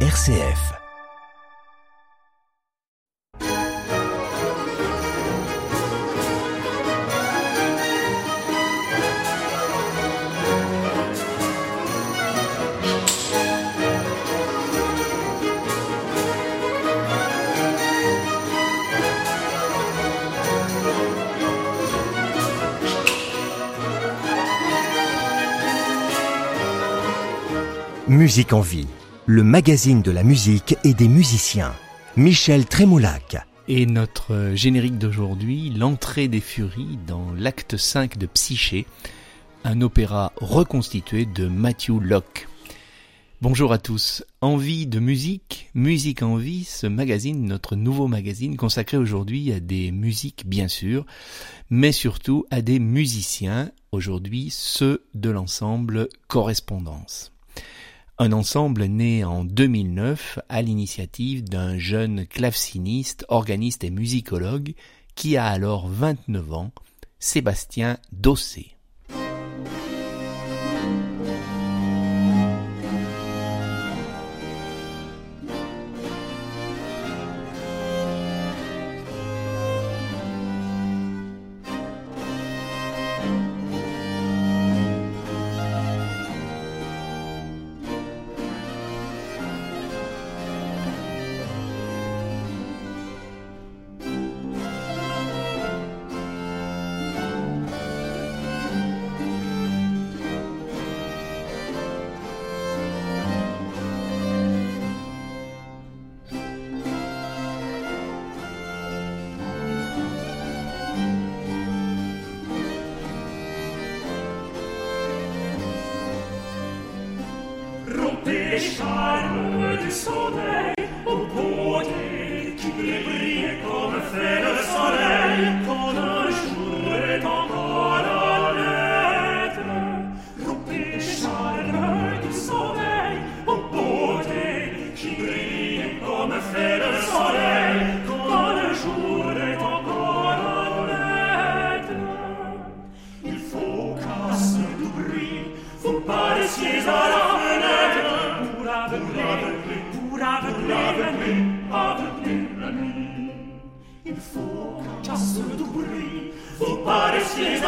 RCF. Musique en vie, le magazine de la musique et des musiciens. Michel Trémoulac. Et notre générique d'aujourd'hui, l'entrée des furies dans l'acte 5 de Psyché, un opéra reconstitué de Matthew Locke. Bonjour à tous. Envie de musique, Musique en vie, ce magazine, notre nouveau magazine consacré aujourd'hui à des musiques bien sûr, mais surtout à des musiciens, aujourd'hui ceux de l'ensemble Correspondance. Un ensemble né en 2009 à l'initiative d'un jeune claveciniste, organiste et musicologue qui a alors 29 ans, Sébastien Dossé. Rompez aveugler la nuit, aveugler la nuit. Il faut qu'à ce doux bruit vous paraissiez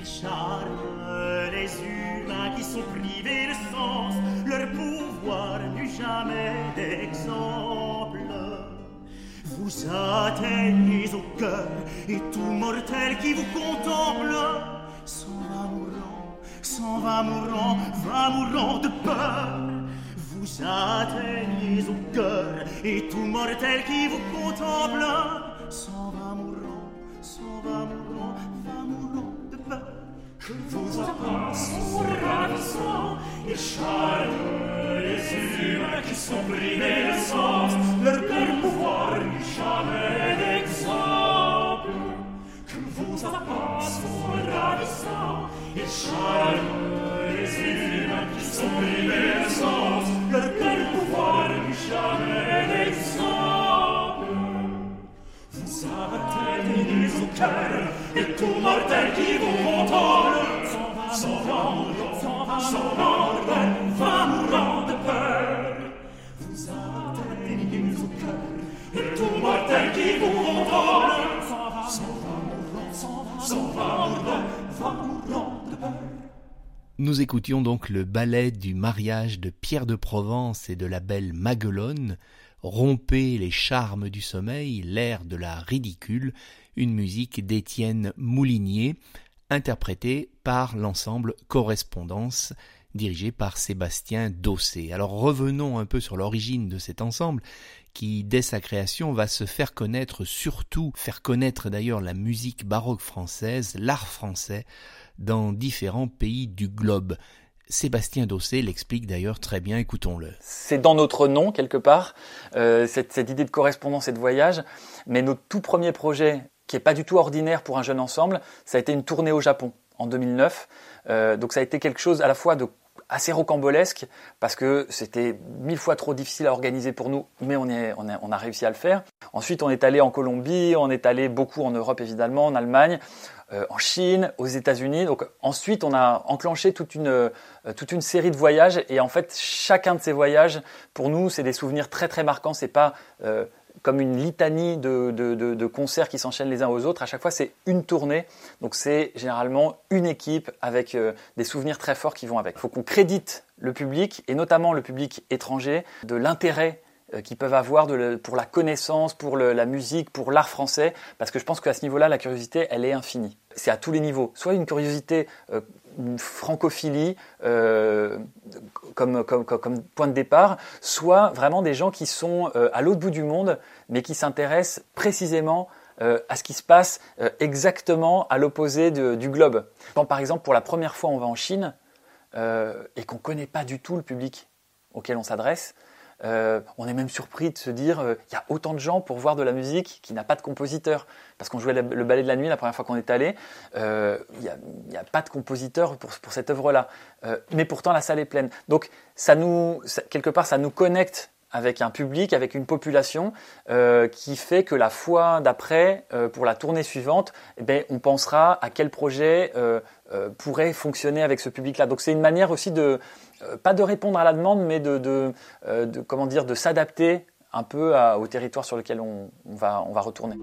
Les humains qui sont privés de sens. Leur pouvoir n'eut jamais d'exemple. Vous atteignez au cœur et tout mortel qui vous contemple s'en va mourant, s'en va mourant, va mourant de peur. Vous atteignez au cœur et tout mortel qui vous contemple s'en va mourant, s'en va mourant, va mourant de peur. Que vos appâts sont ravissants, Nous écoutions donc le ballet du mariage de Pierre de Provence et de la belle Maguelonne, Rompez les charmes du sommeil, l'air de la ridicule, une musique d'Étienne Moulinier, interprétée par l'ensemble Correspondance, dirigé par Sébastien Dossé. Alors revenons un peu sur l'origine de cet ensemble, qui dès sa création va se faire connaître, surtout faire connaître d'ailleurs la musique baroque française, l'art français, dans différents pays du globe. Sébastien Dossé l'explique d'ailleurs très bien, écoutons-le. C'est dans notre nom, quelque part, euh, cette, idée de correspondance et de voyage, mais notre tout premier projet, qui n'est pas du tout ordinaire pour un jeune ensemble, ça a été une tournée au Japon en 2009. Euh, donc ça a été quelque chose à la fois de assez rocambolesque parce que c'était mille fois trop difficile à organiser pour nous, mais on, est, on, on, a réussi à le faire. Ensuite, on est allé en Colombie, on est allé beaucoup en Europe évidemment, en Allemagne. Euh, en Chine, aux États-Unis. Donc ensuite, on a enclenché toute une, euh, toute une série de voyages et en fait, chacun de ces voyages, pour nous, c'est des souvenirs très très marquants. C'est pas euh, comme une litanie de, de, concerts qui s'enchaînent les uns aux autres. À chaque fois, c'est une tournée. Donc c'est généralement une équipe avec des souvenirs très forts qui vont avec. Il faut qu'on crédite le public et notamment le public étranger de l'intérêt qu'ils peuvent avoir pour la connaissance, pour la musique, pour l'art français, parce que je pense qu'à ce niveau-là, la curiosité, elle est infinie. C'est à tous les niveaux. Soit une curiosité, euh, francophilie euh, comme, point de départ, soit vraiment des gens qui sont à l'autre bout du monde, mais qui s'intéressent précisément à ce qui se passe exactement à l'opposé du globe. Quand par exemple pour la première fois on va en Chine et qu'on ne connaît pas du tout le public auquel on s'adresse, euh, on est même surpris de se dire, euh, il y a autant de gens pour voir de la musique qui n'a pas de compositeur. Parce qu'on jouait le, ballet de la nuit la première fois qu'on est allé, euh, il n'y a, pas de compositeur pour, cette œuvre-là. mais pourtant, la salle est pleine. Donc, ça nous, quelque part, ça nous connecte avec un public, avec une population, qui fait que la fois d'après, pour la tournée suivante, eh ben, on pensera à quel projet pourrait fonctionner avec ce public-là. Donc c'est une manière aussi de, euh, pas de répondre à la demande, mais de, euh, comment dire, de s'adapter un peu au territoire sur lequel on va retourner.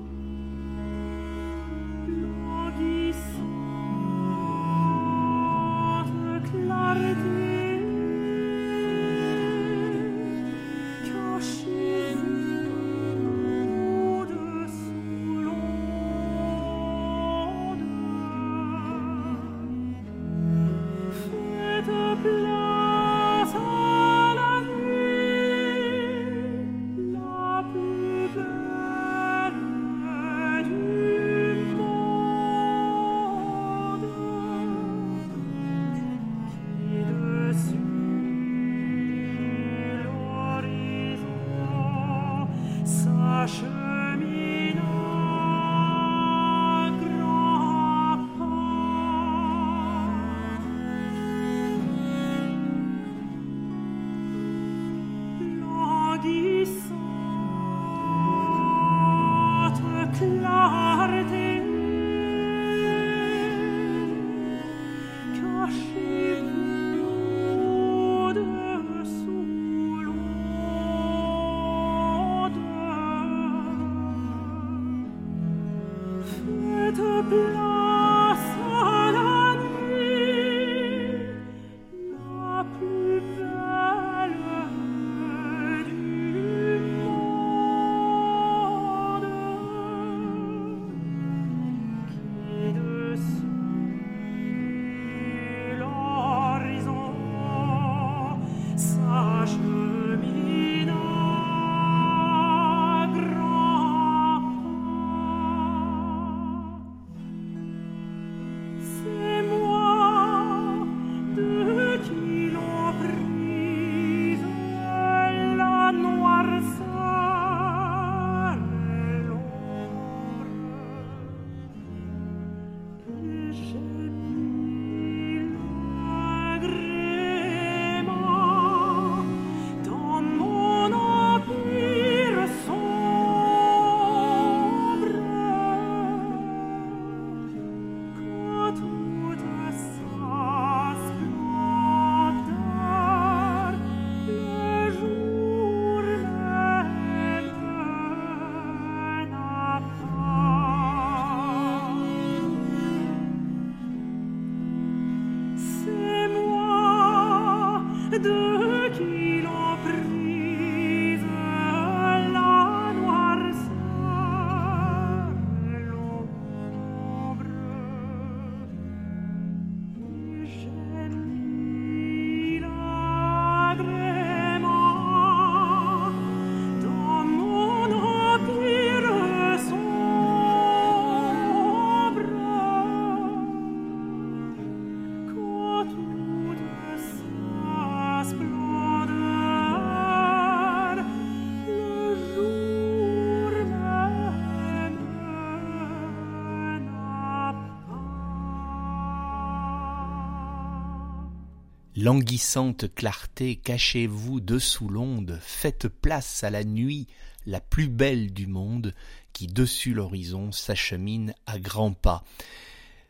Languissante clarté, cachez-vous dessous l'onde, faites place à la nuit, la plus belle du monde, qui dessus l'horizon s'achemine à grands pas.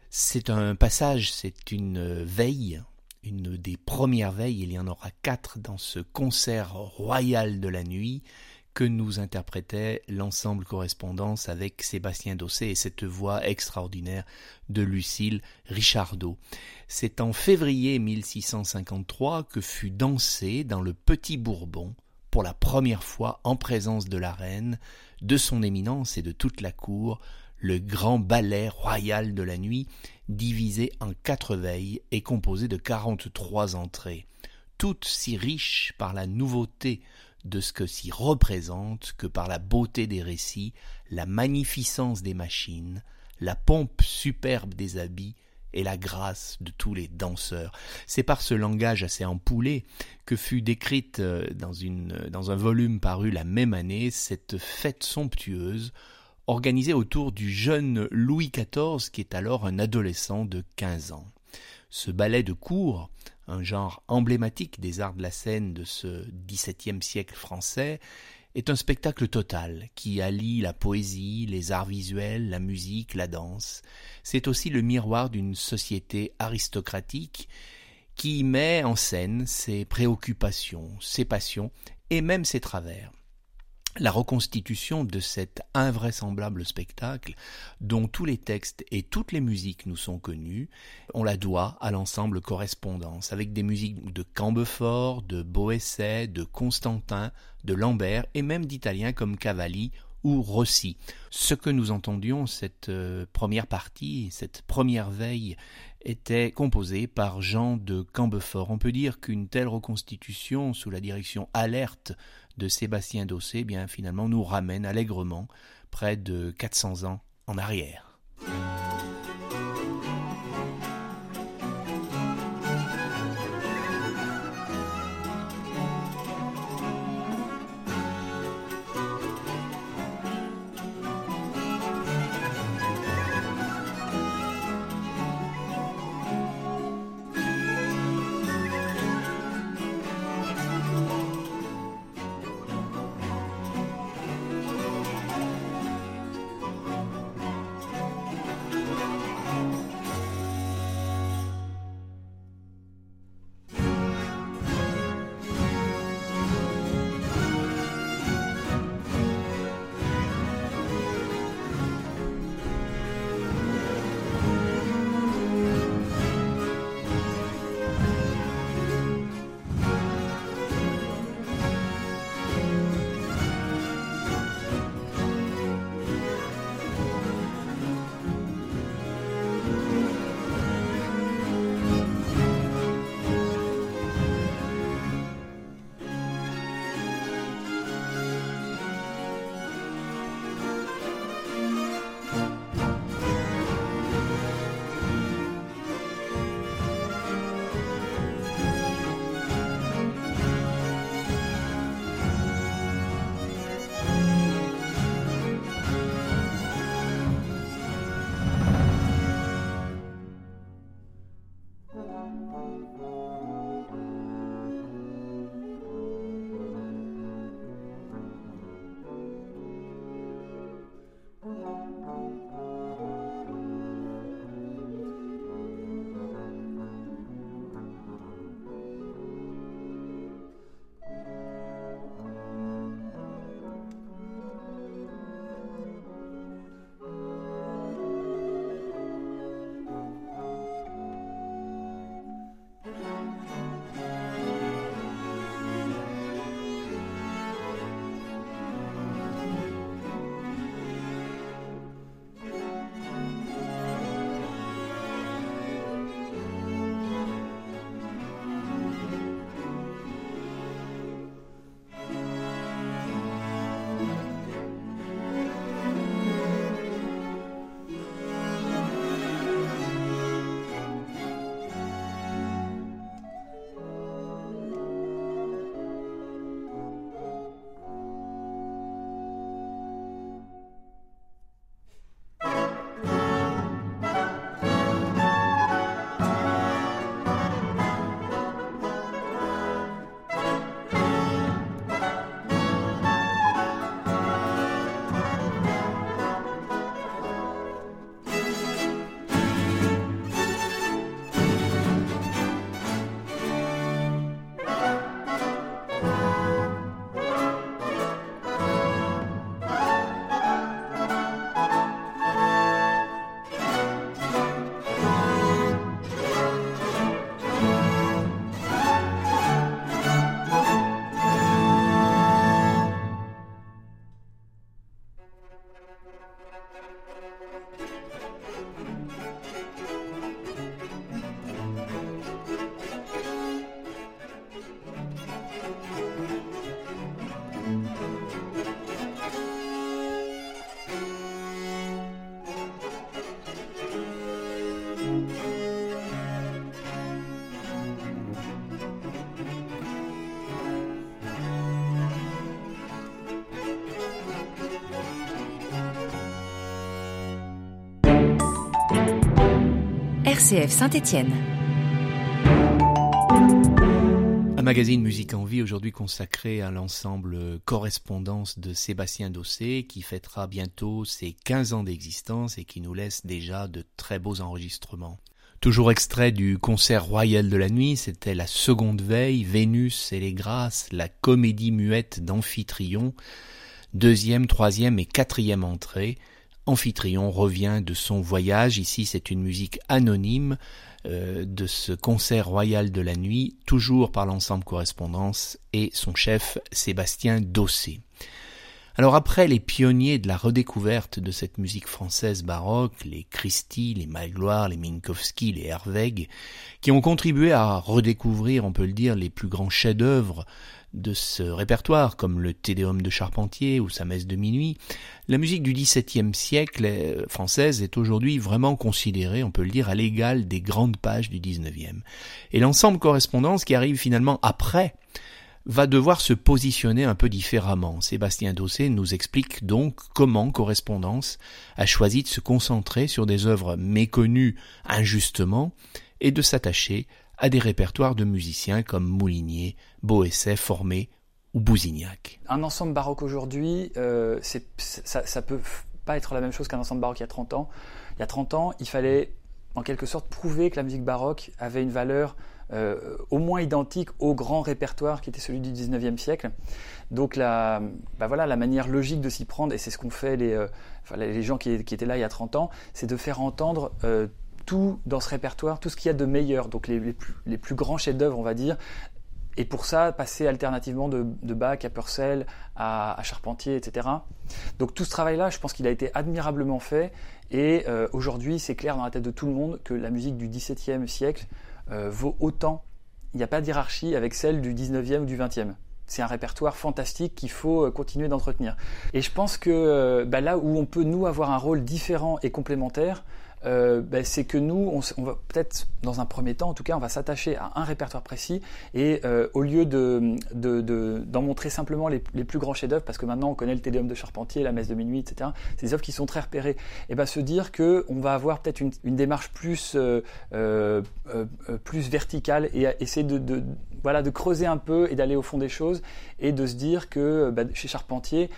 C'est un passage, c'est une veille, une des premières veilles, il y en aura quatre dans ce concert royal de la nuit, que nous interprétait l'ensemble correspondance avec Sébastien Dossé et cette voix extraordinaire de Lucille Richardot. C'est en février 1653 que fut dansé dans le Petit Bourbon, pour la première fois en présence de la reine, de son éminence et de toute la cour, le grand ballet royal de la nuit, divisé en quatre veilles et composé de quarante-trois entrées, toutes si riches par la nouveauté de ce que s'y représente que par la beauté des récits, la magnificence des machines, la pompe superbe des habits et la grâce de tous les danseurs. C'est par ce langage assez empoulé que fut décrite euh, dans, une, dans un volume paru la même année cette fête somptueuse organisée autour du jeune Louis XIV qui est alors un adolescent de quinze ans. Ce ballet de cour un genre emblématique des arts de la scène de ce XVIIe siècle français, est un spectacle total qui allie la poésie, les arts visuels, la musique, la danse. C'est aussi le miroir d'une société aristocratique qui met en scène ses préoccupations, ses passions et même ses travers la reconstitution de cet invraisemblable spectacle dont tous les textes et toutes les musiques nous sont connus, on la doit à l'ensemble correspondance, avec des musiques de Cambefort, de Boesset, de Constantin, de Lambert et même d'Italiens comme Cavalli ou Rossi. Ce que nous entendions, cette euh, première partie, cette première veille, était composé par Jean de Cambefort. On peut dire qu'une telle reconstitution, sous la direction alerte de Sébastien Dossé, eh bien finalement nous ramène allègrement près de 400 ans en arrière. Un magazine Musique en Vie aujourd'hui consacré à l'ensemble Correspondance de Sébastien Dossé qui fêtera bientôt ses 15 ans d'existence et qui nous laisse déjà de très beaux enregistrements. Toujours extrait du concert royal de la nuit, c'était la seconde veille, Vénus et les Grâces, la comédie muette d'Amphitryon, deuxième, troisième et quatrième entrée. Amphitryon revient de son voyage, ici c'est une musique anonyme euh, de ce concert royal de la nuit, toujours par l'ensemble correspondance et son chef Sébastien Dossé. Alors après les pionniers de la redécouverte de cette musique française baroque, les Christie, les Magloire, les Minkowski, les Herweg, qui ont contribué à redécouvrir, on peut le dire, les plus grands chefs-d'œuvre de ce répertoire, comme le Tédéum de Charpentier ou sa messe de minuit, la musique du XVIIe siècle euh, française est aujourd'hui vraiment considérée, on peut le dire, à l'égal des grandes pages du XIXe. Et l'ensemble correspondance qui arrive finalement après va devoir se positionner un peu différemment. Sébastien Dossé nous explique donc comment Correspondance a choisi de se concentrer sur des œuvres méconnues injustement et de s'attacher à des répertoires de musiciens comme Moulinier, Boesset, Formé ou Bousignac. Un ensemble baroque aujourd'hui, euh, ça, ça peut pas être la même chose qu'un ensemble baroque il y a 30 ans. Il y a 30 ans, il fallait en quelque sorte prouver que la musique baroque avait une valeur euh, au moins identique au grand répertoire qui était celui du 19e siècle. Donc la, bah voilà, la manière logique de s'y prendre, et c'est ce qu'ont fait les, euh, gens qui, étaient là il y a 30 ans, c'est de faire entendre tout dans ce répertoire, tout ce qu'il y a de meilleur, donc les, plus, les plus, grands chefs-d'œuvre, on va dire, et pour ça, passer alternativement de, Bach à Purcell, à, Charpentier, etc. Donc tout ce travail-là, je pense qu'il a été admirablement fait, et euh, aujourd'hui, c'est clair dans la tête de tout le monde que la musique du XVIIe siècle euh, vaut autant, il n'y a pas de hiérarchie avec celle du 19e ou du 20e c'est un répertoire fantastique qu'il faut euh, continuer d'entretenir. Et je pense que bah là où on peut, nous, avoir un rôle différent et complémentaire, euh, ben, c'est que nous, on, va peut-être, dans un premier temps, en tout cas, on va s'attacher à un répertoire précis et euh, au lieu de, de, de, d'en montrer simplement les, plus grands chefs-d'œuvre, parce que maintenant on connaît le Tédéum de Charpentier, la Messe de minuit, etc. Des œuvres qui sont très repérées. Et ben se dire que on va avoir peut-être une, démarche plus euh, plus verticale et essayer de, voilà, de creuser un peu et d'aller au fond des choses et de se dire que bah, chez Charpentier,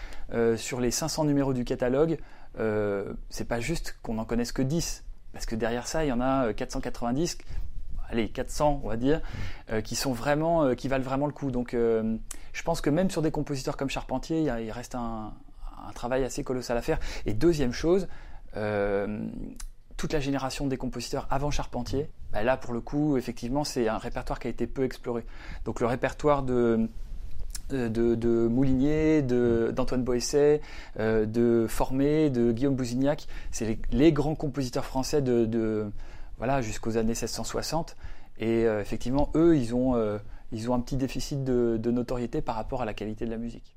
sur les 500 numéros du catalogue, euh, c'est pas juste qu'on n'en connaisse que 10, parce que derrière ça, il y en a 490, euh, allez, 400, on va dire, euh, qui valent vraiment le coup. Donc, je pense que même sur des compositeurs comme Charpentier, il, reste un, un, travail assez colossal à faire. Et deuxième chose, toute la génération des compositeurs avant Charpentier, bah là, pour le coup, effectivement, c'est un répertoire qui a été peu exploré. Donc, le répertoire de de, de Moulinier, d'Antoine Boesset, euh, de Formé, de Guillaume Bousignac. C'est les, grands compositeurs français de, de voilà jusqu'aux années 1660. Et euh, effectivement, eux, ils ont, euh, un petit déficit de, de, notoriété par rapport à la qualité de la musique.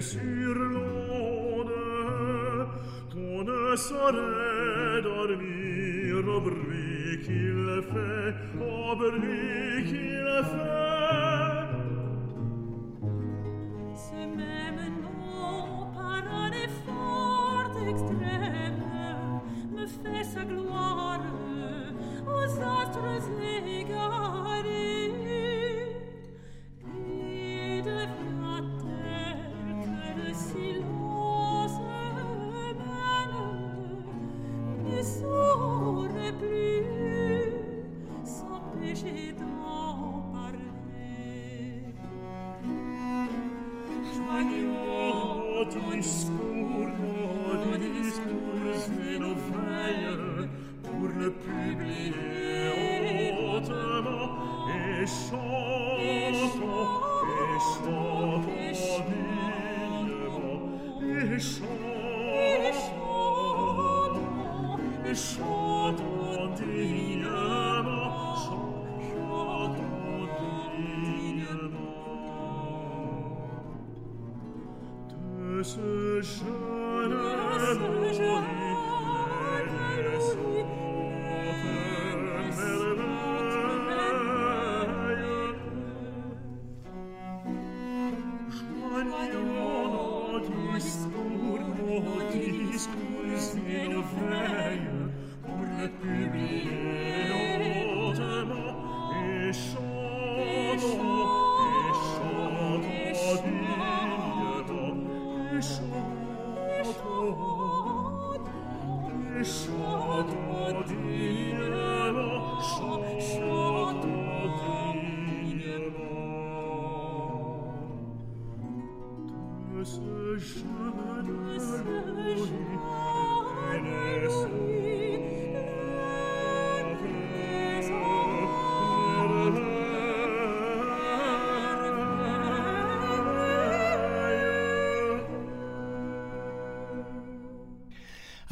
sur lode, qu'on ne et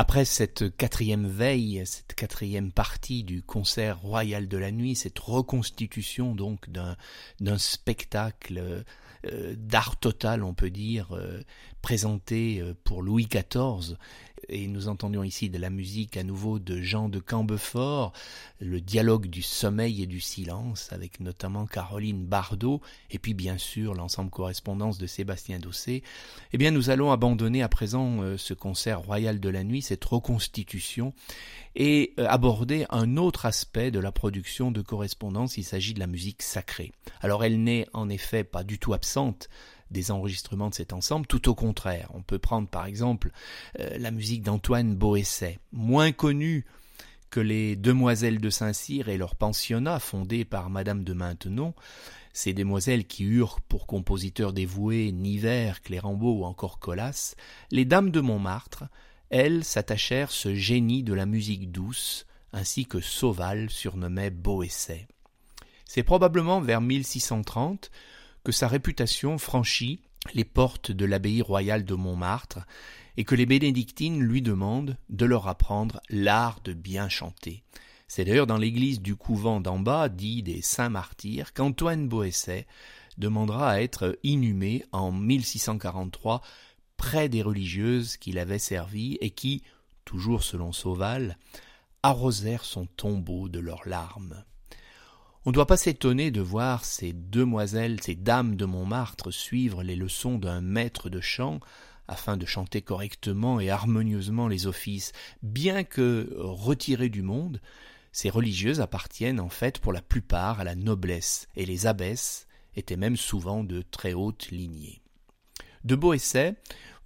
Après cette quatrième veille, cette quatrième partie du concert royal de la nuit, cette reconstitution donc d'un spectacle euh, d'art total, on peut dire, euh, présenté euh, pour Louis XIV, et nous entendions ici de la musique à nouveau de Jean de Cambefort, le dialogue du sommeil et du silence, avec notamment Caroline Bardot, et puis bien sûr l'ensemble correspondance de Sébastien Dossé, eh bien nous allons abandonner à présent euh, ce concert royal de la nuit, cette reconstitution, et euh, aborder un autre aspect de la production de correspondance, il s'agit de la musique sacrée. Alors elle n'est en effet pas du tout absente des enregistrements de cet ensemble, tout au contraire. On peut prendre par exemple euh, la musique d'Antoine Boesset, moins connue que les Demoiselles de Saint-Cyr et leur pensionnat fondé par Madame de Maintenon, ces demoiselles qui eurent pour compositeurs dévoués Niver, Clérambault ou encore Colas, les Dames de Montmartre, elles s'attachèrent ce génie de la musique douce, ainsi que Sauval surnommait Boesset. C'est probablement vers 1630 que sa réputation franchit les portes de l'abbaye royale de Montmartre et que les bénédictines lui demandent de leur apprendre l'art de bien chanter. C'est d'ailleurs dans l'église du couvent d'en bas, dit des Saints Martyrs, qu'Antoine Boesset demandera à être inhumé en 1643 près des religieuses qu'il avait servies et qui, toujours selon Sauval, arrosèrent son tombeau de leurs larmes. On ne doit pas s'étonner de voir ces demoiselles, ces dames de Montmartre suivre les leçons d'un maître de chant afin de chanter correctement et harmonieusement les offices, bien que retirées du monde, ces religieuses appartiennent en fait pour la plupart à la noblesse, et les abbesses étaient même souvent de très haute lignée. De Boesset,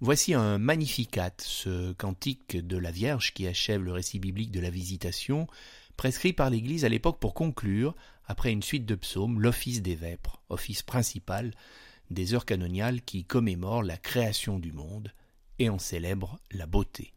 voici un Magnificat, ce cantique de la Vierge qui achève le récit biblique de la Visitation, prescrit par l'Église à l'époque pour conclure, après une suite de psaumes, l'office des vêpres, office principal des heures canoniales qui commémorent la création du monde et en célèbre la beauté.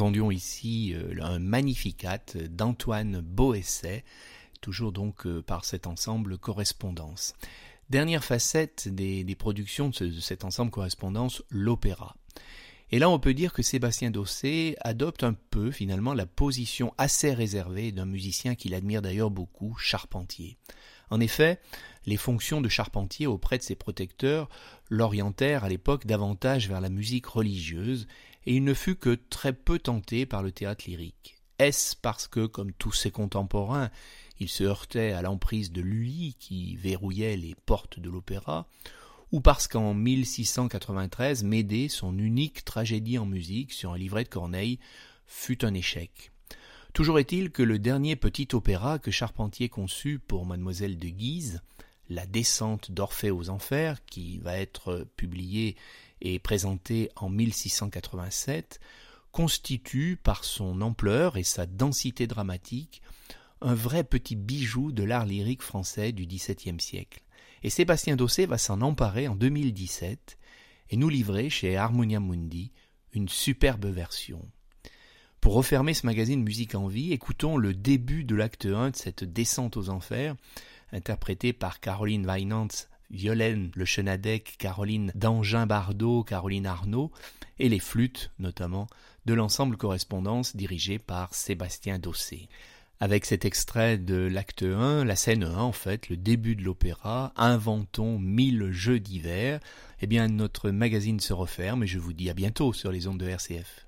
Entendions ici euh, un magnificat d'Antoine Boesset, toujours donc euh, par cet ensemble correspondance. Dernière facette des, productions de, cet ensemble correspondance, l'opéra. Et là, on peut dire que Sébastien Dossé adopte un peu, finalement, la position assez réservée d'un musicien qu'il admire d'ailleurs beaucoup, Charpentier. En effet, les fonctions de Charpentier auprès de ses protecteurs l'orientèrent à l'époque davantage vers la musique religieuse, et il ne fut que très peu tenté par le théâtre lyrique. Est-ce parce que, comme tous ses contemporains, il se heurtait à l'emprise de Lully qui verrouillait les portes de l'opéra, ou parce qu'en 1693, Médée, son unique tragédie en musique sur un livret de Corneille, fut un échec? Toujours est-il que le dernier petit opéra que Charpentier conçut pour mademoiselle de Guise, La descente d'Orphée aux enfers, qui va être publié et présenté en 1687, constitue par son ampleur et sa densité dramatique un vrai petit bijou de l'art lyrique français du XVIIe siècle. Et Sébastien Dossé va s'en emparer en 2017 et nous livrer chez Harmonia Mundi une superbe version. Pour refermer ce magazine Musique en vie, écoutons le début de l'acte 1 de cette descente aux enfers, interprété par Caroline Weinantz, Violaine Le Chenadec, Caroline Dangin Bardot, Caroline Arnaud, et les flûtes notamment de l'ensemble correspondance dirigé par Sébastien Dossé avec cet extrait de l'acte 1, la scène 1 en fait, le début de l'opéra, inventons mille jeux d'hiver, eh bien notre magazine se referme et je vous dis à bientôt sur les ondes de RCF.